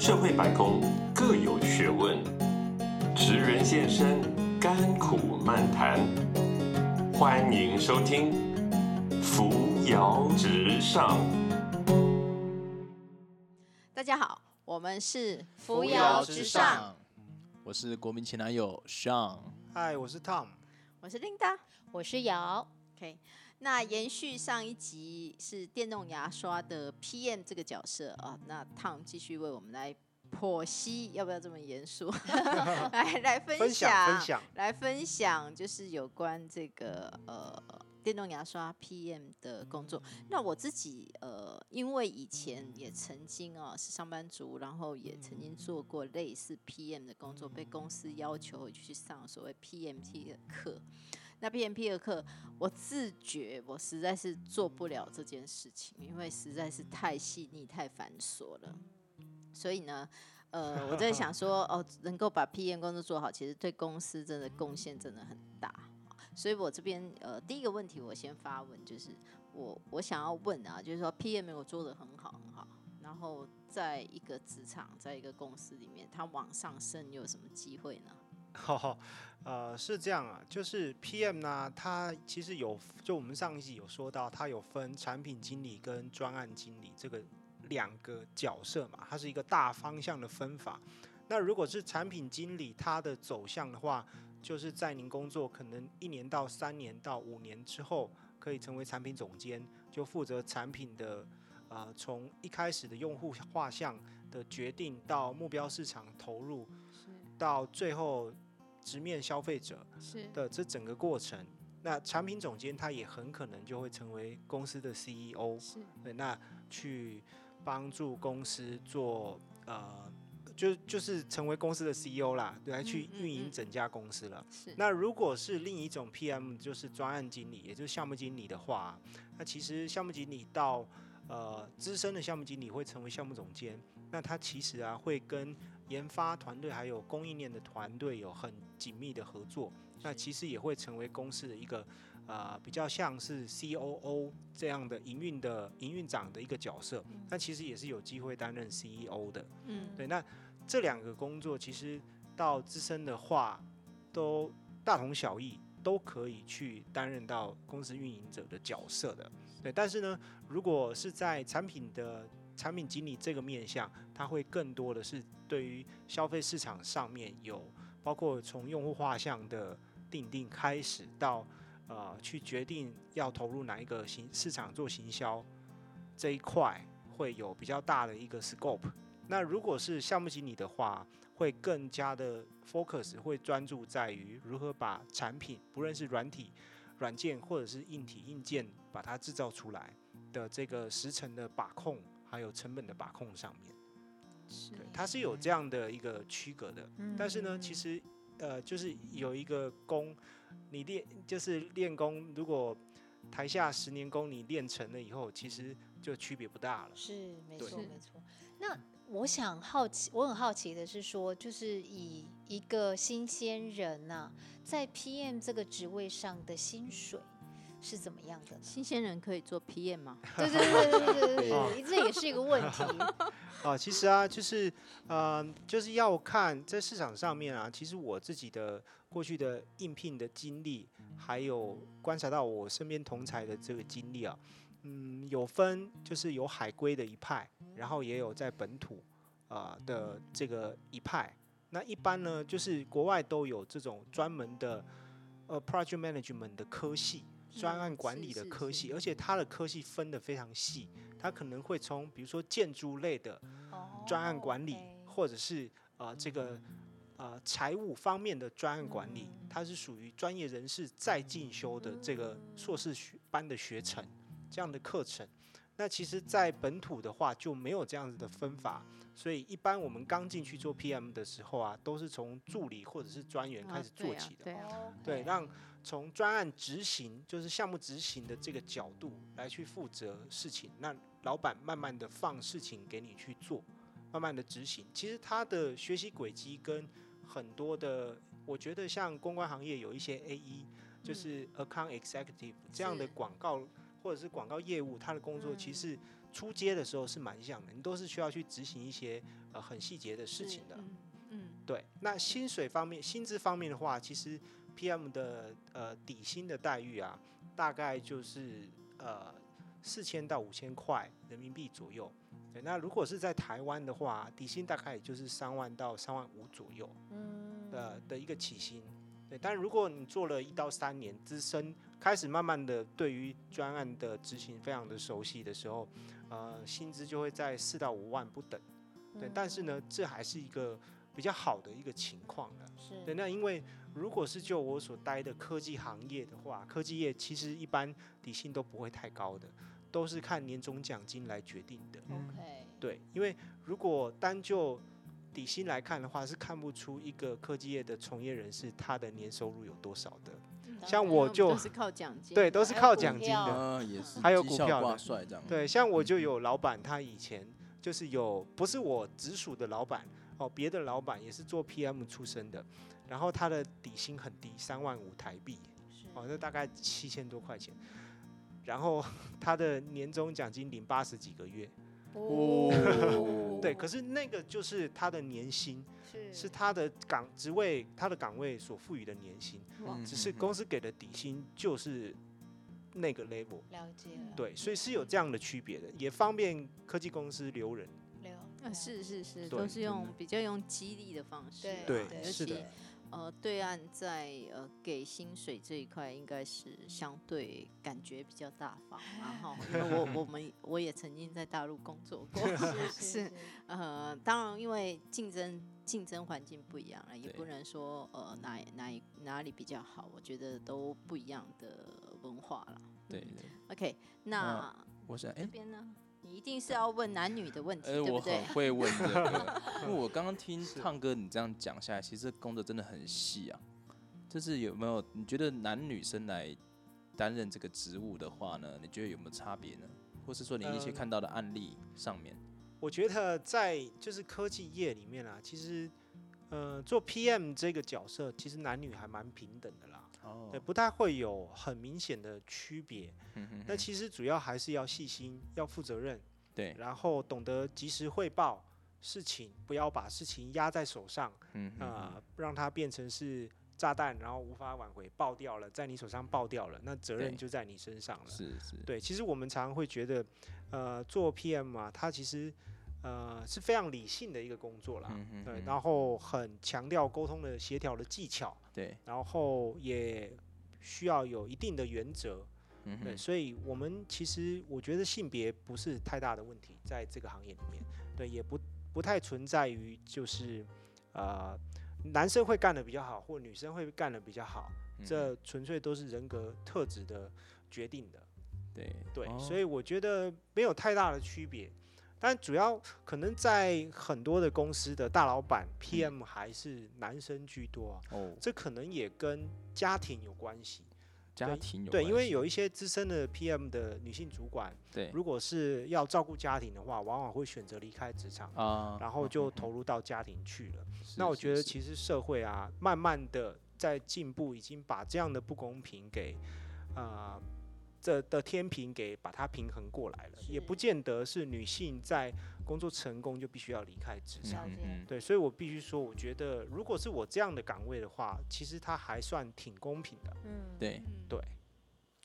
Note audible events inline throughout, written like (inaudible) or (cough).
社会百工各有学问，职人现身，甘苦漫谈。欢迎收听《扶摇直上》。大家好，我们是扶摇直上，我是国民前男友 Sean，嗨，我是 Tom，我是 Linda，我是瑶。OK，那延续上一集是电动牙刷的 PM 这个角色啊，那 Tom 继续为我们来剖析，要不要这么严肃？(laughs) (laughs) 来来分分享分享来分享，就是有关这个呃电动牙刷 PM 的工作。那我自己呃，因为以前也曾经啊是上班族，然后也曾经做过类似 PM 的工作，被公司要求去上所谓 PMT 的课。那 PMP 的课，我自觉我实在是做不了这件事情，因为实在是太细腻、太繁琐了。所以呢，呃，我在想说，哦，能够把 PM 工作做好，其实对公司真的贡献真的很大。所以我这边呃，第一个问题我先发问，就是我我想要问啊，就是说 PM 我做的很好很好，然后在一个职场，在一个公司里面，它往上升有什么机会呢？哦，(laughs) 呃，是这样啊，就是 PM 呢，它其实有，就我们上一集有说到，它有分产品经理跟专案经理这个两个角色嘛，它是一个大方向的分法。那如果是产品经理，它的走向的话，就是在您工作可能一年到三年到五年之后，可以成为产品总监，就负责产品的呃，从一开始的用户画像的决定到目标市场投入，到最后直面消费者是。的这整个过程。那产品总监他也很可能就会成为公司的 CEO，是。对，那去帮助公司做呃，就就是成为公司的 CEO 啦，对，来去运营嗯。整家公司了。是。那如果是另一种 PM，就是专案经理，也就是项目经理的话，那其实项目经理到呃资深的项目经理会成为项目总监，那他其实啊会跟研发团队还有供应链的团队有很紧密的合作，那其实也会成为公司的一个呃比较像是 COO 这样的营运的营运长的一个角色，那其实也是有机会担任 CEO 的。嗯对，那这两个工作其实到资深的话，都大同小异，都可以去担任到公司运营者的角色的。对，但是呢，如果是在产品的产品经理这个面向，它会更多的是对于消费市场上面有，包括从用户画像的定定开始到呃去决定要投入哪一个行市场做行销这一块，会有比较大的一个 scope。那如果是项目经理的话，会更加的 focus，会专注在于如何把产品，不论是软体、软件或者是硬体硬件，把它制造出来的这个时程的把控，还有成本的把控上面。是对，它是有这样的一个区隔的。嗯但是呢，其实呃，就是有一个功，你练就是练功，如果台下十年功你练成了以后，其实就区别不大了。是没对错没错。那我想好奇，我很好奇的是说，就是以一个新鲜人呐、在 PM 这个职位上的薪水是怎么样的呢？新鲜人可以做 PM 吗？(laughs) 对对对对对对这也是一个问题。(laughs) 啊，其实啊，就是呃，就是要看在市场上面啊，其实我自己的过去的应聘的经历，还有观察到我身边同才的这个经历啊，嗯，有分就是有海归的一派，然后也有在本土啊、呃的这个一派。那一般呢，就是国外都有这种专门的呃 project management 的科系，专案管理的科系，而且它的科系分得非常细，它可能会从比如说建筑类的专案管理，或者是呃这个呃财务方面的专案管理，它是属于专业人士再进修的这个硕士学班的学程这样的课程。那其实，在本土的话就没有这样子的分法，所以一般我们刚进去做 PM 的时候啊，都是从助理或者是专员开始做起的。对啊，哦对，让从专案执行，就是项目执行的这个角度来去负责事情，那老板慢慢的放事情给你去做，慢慢的执行。其实他的学习轨迹跟很多的，我觉得像公关行业有一些 A E，就是 Account Executive 这样的广告或者是广告业务，他的工作其嗯实出街的时候是蛮像的，你都是需要去执行一些呃很细节的事情的。嗯嗯对，那薪水方面、薪资方面的话，其实 PM 的呃底薪的待遇啊，大概就是呃四千到五千块人民币左右。对，那如果是在台湾的话，底薪大概也就是三万到三万五左右嗯的的一个起薪。对，但如果你做了一到三年资深，开始慢慢的对于专案的执行非常的熟悉的时候，呃，薪资就会在四到五万不等。对，但是呢，这还是一个比较好的一个情况了。是对，那因为如果是就我所待的科技行业的话，科技业其实一般底薪都不会太高的，都是看年终奖金来决定的。OK，对，因为如果单就底薪来看的话，是看不出一个科技业的从业人士他的年收入有多少的。像我就都是靠奖金，对，都是靠奖金的。啊，也是还有股票的挂帅这样。对，像我就有老板，他以前就是有不是我直属的老板哦，别的老板也是做 PM 出身的，然后他的底薪很低，三万五台币，哦，那大概七千多块钱，然后 (laughs) 他的年终奖金领八十几个月，哦。(laughs) 对，可是那个就是他的年薪，是。是他的岗职位，他的岗位所赋予的年薪，只是公司给的底薪就是那个 level。了解了，对，所以是有这样的区别的，也方便科技公司留人。了呃，是是是，都是用比较用激励的方式啊，对是的。其呃，对岸在呃给薪水这一块，应该是相对感觉比较大方，(laughs) 然后因为我我们我也曾经在大陆工作过，是是呃，当然因为竞争竞争环境不一样了，也不能说呃哪哪一哪里比较好，我觉得都不一样的文化了。对对，OK，那我这，边呢，你一定是要问男女的问题，对不对很？会问这个，(laughs) 因为我刚刚听是胖哥你这样讲下来，其实工作真的很细啊。就是有没有你觉得男女生来担任这个职务的话呢？你觉得有没有差别呢？或是说你一些嗯看到的案例上面，我觉得在就是科技业里面啊，其实呃做 PM 这个角色，其实男女还蛮平等的啦，哦对，不太会有很明显的区别。嗯哼哼那其实主要还是要细心，要负责任，对，然后懂得及时汇报事情，不要把事情压在手上嗯啊、哼让它变成是炸弹，然后无法挽回，爆掉了，在你手上爆掉了，那责任就在你身上了。是是，对，其实我们常常会觉得，呃，做 PM 啊，它其实呃是非常理性的一个工作啦。对，嗯哼哼然后很强调沟通的协调的技巧，对，然后也需要有一定的原则。对，嗯对，所以我们其实我觉得性别不是太大的问题，在这个行业里面，对，也不不太存在于就是呃男生会干的比较好，或女生会干的比较好，嗯这纯粹都是人格特质的决定的。对对，哦所以我觉得没有太大的区别，但主要可能在很多的公司的大老板 PM 还是男生居多啊，哦，这可能也跟家庭有关系。家庭有对，因为有一些资深的 PM 的女性主管，对如果是要照顾家庭的话，往往会选择离开职场，啊，然后就投入到家庭去了。是那我觉得其实社会啊，慢慢的在进步，已经把这样的不公平给啊、这的天平给把它平衡过来了，也不见得是女性在工作成功就必须要离开职场。嗯对，所以我必须说，我觉得如果是我这样的岗位的话，其实它还算挺公平的。嗯，对，对，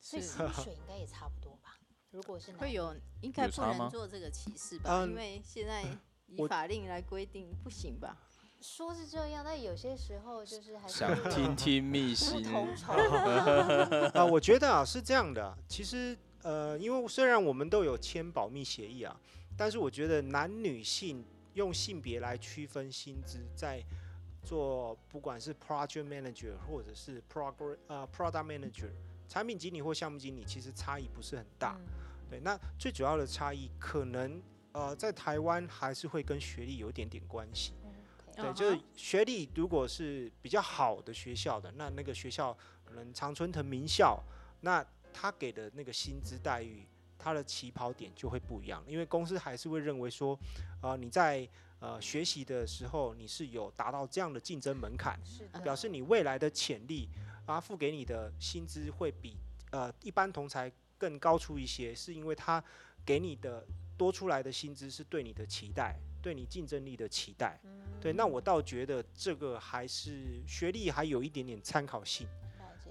所以是薪水应该也差不多吧？(laughs) 如果是男会有应该不能做这个歧视吧？因嗯为现在以法令来规定不行吧？说是这样，但有些时候就是还是想听听秘不辛，(laughs) 啊、(laughs) 我觉得啊是这样的啊，其实呃，因为虽然我们都有签保密协议啊，但是我觉得男女性用性别来区分薪资，在做不管是 project manager 或者是 program 呃 product manager 产品经理或项目经理，其实差异不是很大。嗯对，那最主要的差异可能呃在台湾还是会跟学历有一点点关系。对，嗯就是学历如果是比较好的学校的，那那个学校可能常春藤名校，那他给的那个薪资待遇，他的起跑点就会不一样，因为公司还是会认为说，呃，你在呃学习的时候你是有达到这样的竞争门槛，是，表示你未来的潜力，啊，付给你的薪资会比呃一般同才更高出一些，是因为他给你的多出来的薪资是对你的期待，对你竞争力的期待。对，那我倒觉得这个还是学历还有一点点参考性。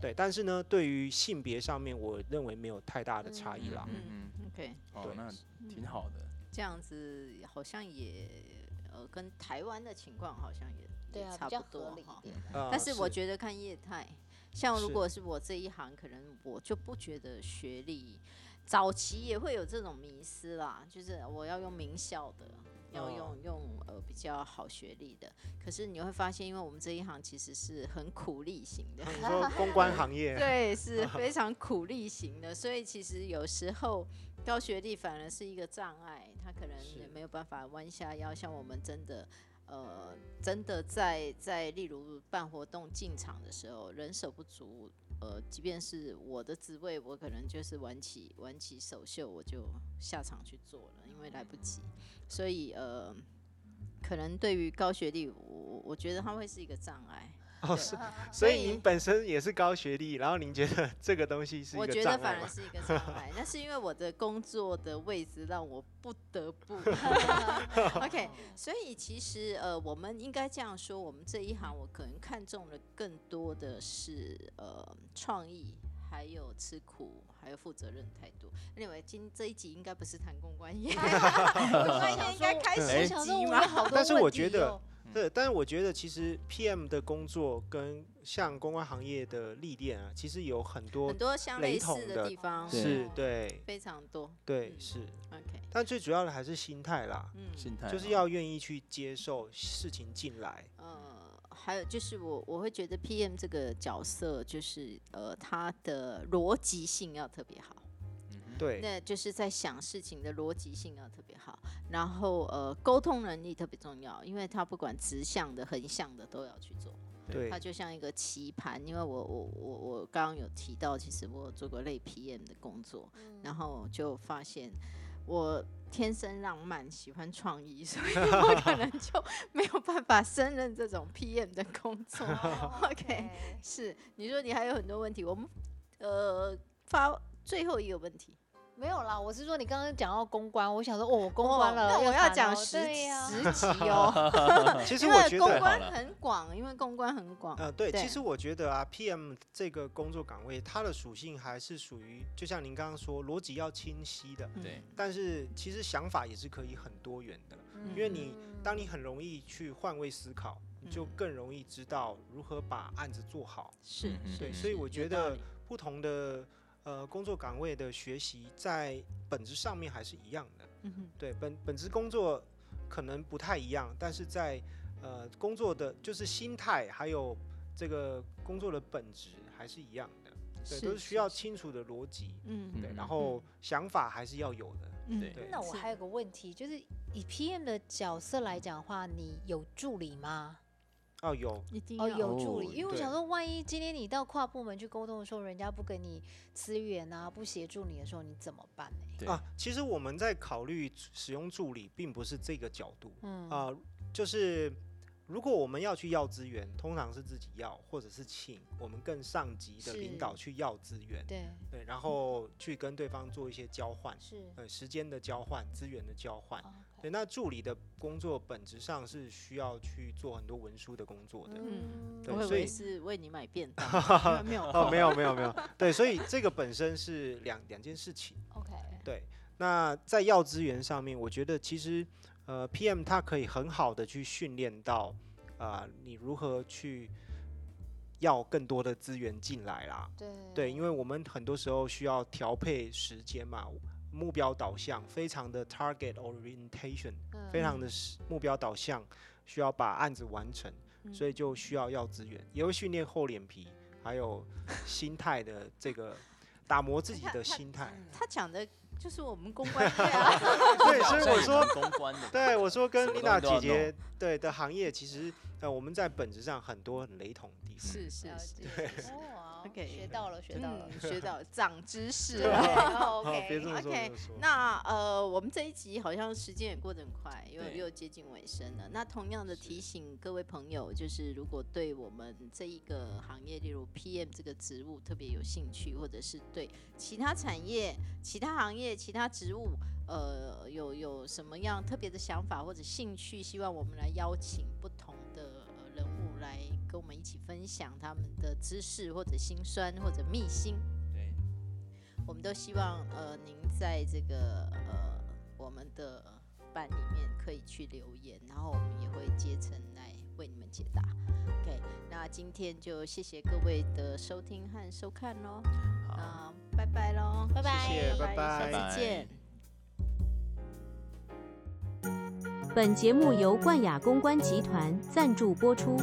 对，但是呢，对于性别上面，我认为没有太大的差异啦。嗯嗯嗯，OK，哦对，那挺好的。这样子好像也呃跟台湾的情况好像也对啊，也差不多哈。但是我觉得看业态，像如果是我这一行，可能我就不觉得学历，早期也会有这种迷失啦，就是我要用名校的，要哦用用呃比较好学历的。可是你会发现，因为我们这一行其实是很苦力型的，你说 (laughs) 公关行业，对，是 (laughs) 非常苦力型的，所以其实有时候高学历反而是一个障碍，他可能也没有办法弯下腰，像我们真的。呃，真的在在例如办活动进场的时候，人手不足，呃，即便是我的职位，我可能就是挽起挽起首秀，我就下场去做了，因为来不及。所以呃，可能对于高学历，我我觉得他会是一个障碍。(laughs) 哦，是，所所以以您本身也是高学历，然后您觉得 (laughs) 这个东西是一我觉得反而？(laughs) 是一个障碍，那是因为我的工作的位置让我不得不。OK，所以其实呃，我们应该这样说，我们这一行我可能看中的更多的是呃创意，还有吃苦，还有负责任态度。Anyway，今这一集应该不是谈公关业，公关业应该开我十想说我有集吗？但是我觉得哦对，但是我觉得其实 PM 的工作跟像公关行业的历练啊，其实有很多很多相雷类似同的地方，是对非常多。嗯对是，OK，但最主要的还是心态啦，嗯，心态就是哦要愿意去接受事情进来。呃，还有就是我我会觉得 PM 这个角色就是呃，他的逻辑性要特别好，对，那就是在想事情的逻辑性要特别好，然后呃，沟通能力特别重要，因为他不管直向的、横向的都要去做，对。它就像一个棋盘。因为我我我我刚刚有提到，其实我有做过类 PM 的工作，然后就发现我天生浪漫，喜欢创意，(laughs) 所以我可能 (laughs) 就没有办法胜任这种 PM 的工作。(laughs) 哦 OK，是你说你还有很多问题，我们呃发最后一个问题，没有啦，我是说你刚刚讲到公关，我想说哦，公关哦了，那我要讲十十集哦，(laughs) 其实我觉得，公关很广，因为公关很广，呃，对，对其实我觉得啊，PM 这个工作岗位，它的属性还是属于，就像您刚刚说，逻辑要清晰的，嗯对，但是其实想法也是可以很多元的。嗯因为你当你很容易去换位思考，你就嗯更容易知道如何把案子做好。是嗯对，是所以我有觉得不同的呃工作岗位的学习，在本质上面还是一样的。嗯哼对，本本职工作可能不太一样，但是在呃工作的就是心态，还有这个工作的本质还是一样的。对，都是需要清楚的逻辑。嗯对，嗯然后想法还是要有的。嗯对那我还有个问题，就是以 PM 的角色来讲的话，你有助理吗？哦，有，哦，一定哦有助理，因为我想说，万一今天你到跨部门去沟通的时候，人家不给你资源啊，不协助你的时候，你怎么办呢？啊，其实我们在考虑使用助理，并不是这个角度嗯。啊、就是如果我们要去要资源，通常是自己要，或者是请我们更上级的领导去要资源，对，对，然后去跟对方做一些交换，是。呃，时间的交换，资源的交换。哦对，那助理的工作本质上是需要去做很多文书的工作的。嗯对所以我以为是为你买便当，(laughs) 没有哦，没有没有没有，对，所以这个本身是两两件事情。OK，对，那在要资源上面，我觉得其实呃，PM 它可以很好的去训练到啊、你如何去要更多的资源进来啦。对对，因为我们很多时候需要调配时间嘛，目标导向，非常的 target orientation，非常的是目标导向，需要把案子完成，所以就需要要资源，也会训练厚脸皮，还有心态的这个打磨自己的心态。他讲的就是我们公关业啊，(laughs) 对，所以我说，公关的，对我说跟什么东西 Lina 都要姐姐对的行业，其实呃我们在本质上很多很雷同的地方。是是了是。对。哦 OK 学到了，学到了。嗯，学到了 (laughs) 长知识对了。OK，，OK。那呃，我们这一集好像时间也过得很快，因为又接近尾声了。那同样的提醒各位朋友，就是如果对我们这一个行业，例如 PM 这个职务特别有兴趣，或者是对其他产业、其他行业、其他职务，呃，有有什么样特别的想法或者兴趣，希望我们来邀请不同的呃人物来跟我们一起分享他们的知识或者心酸或者秘辛。对，我们都希望呃您在这个呃我们的班里面可以去留言，然后我们也会竭诚来为你们解答。OK，那今天就谢谢各位的收听和收看喽，拜拜喽，拜拜谢谢拜拜拜下次见。本节目由冠雅公关集团赞助播出。